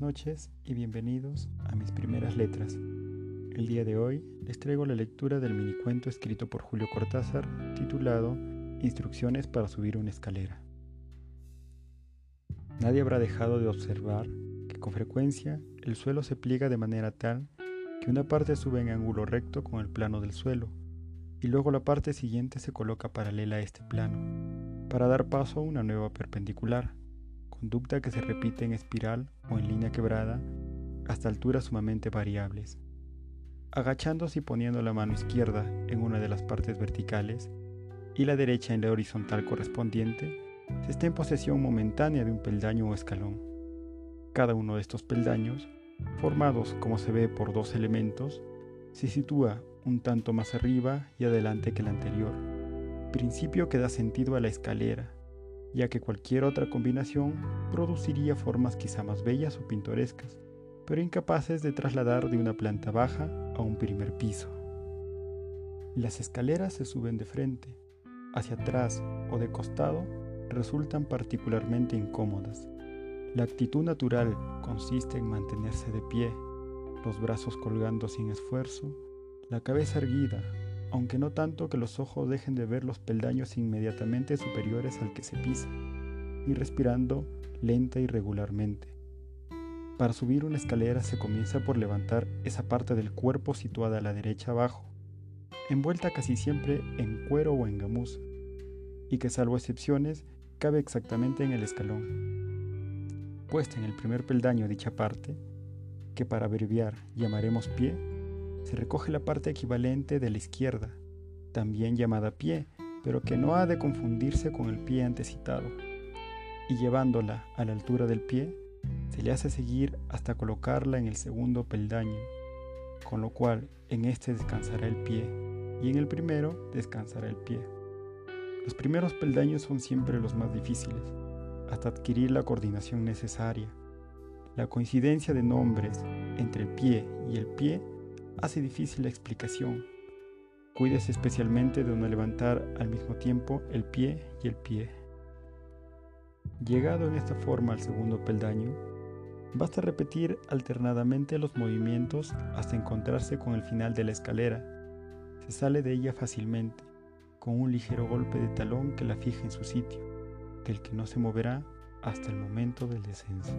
noches y bienvenidos a mis primeras letras. El día de hoy les traigo la lectura del minicuento escrito por Julio Cortázar titulado Instrucciones para subir una escalera. Nadie habrá dejado de observar que con frecuencia el suelo se pliega de manera tal que una parte sube en ángulo recto con el plano del suelo y luego la parte siguiente se coloca paralela a este plano para dar paso a una nueva perpendicular conducta que se repite en espiral o en línea quebrada hasta alturas sumamente variables. Agachándose y poniendo la mano izquierda en una de las partes verticales y la derecha en la horizontal correspondiente, se está en posesión momentánea de un peldaño o escalón. Cada uno de estos peldaños, formados como se ve por dos elementos, se sitúa un tanto más arriba y adelante que el anterior, principio que da sentido a la escalera ya que cualquier otra combinación produciría formas quizá más bellas o pintorescas, pero incapaces de trasladar de una planta baja a un primer piso. Las escaleras se suben de frente, hacia atrás o de costado resultan particularmente incómodas. La actitud natural consiste en mantenerse de pie, los brazos colgando sin esfuerzo, la cabeza erguida aunque no tanto que los ojos dejen de ver los peldaños inmediatamente superiores al que se pisa, y respirando lenta y regularmente. Para subir una escalera se comienza por levantar esa parte del cuerpo situada a la derecha abajo, envuelta casi siempre en cuero o en gamuza, y que salvo excepciones cabe exactamente en el escalón. Puesta en el primer peldaño dicha parte, que para abreviar llamaremos pie, se recoge la parte equivalente de la izquierda, también llamada pie, pero que no ha de confundirse con el pie antecitado, y llevándola a la altura del pie, se le hace seguir hasta colocarla en el segundo peldaño, con lo cual en este descansará el pie y en el primero descansará el pie. Los primeros peldaños son siempre los más difíciles, hasta adquirir la coordinación necesaria. La coincidencia de nombres entre el pie y el pie hace difícil la explicación. Cuídese especialmente de no levantar al mismo tiempo el pie y el pie. Llegado en esta forma al segundo peldaño, basta repetir alternadamente los movimientos hasta encontrarse con el final de la escalera. Se sale de ella fácilmente, con un ligero golpe de talón que la fija en su sitio, del que no se moverá hasta el momento del descenso.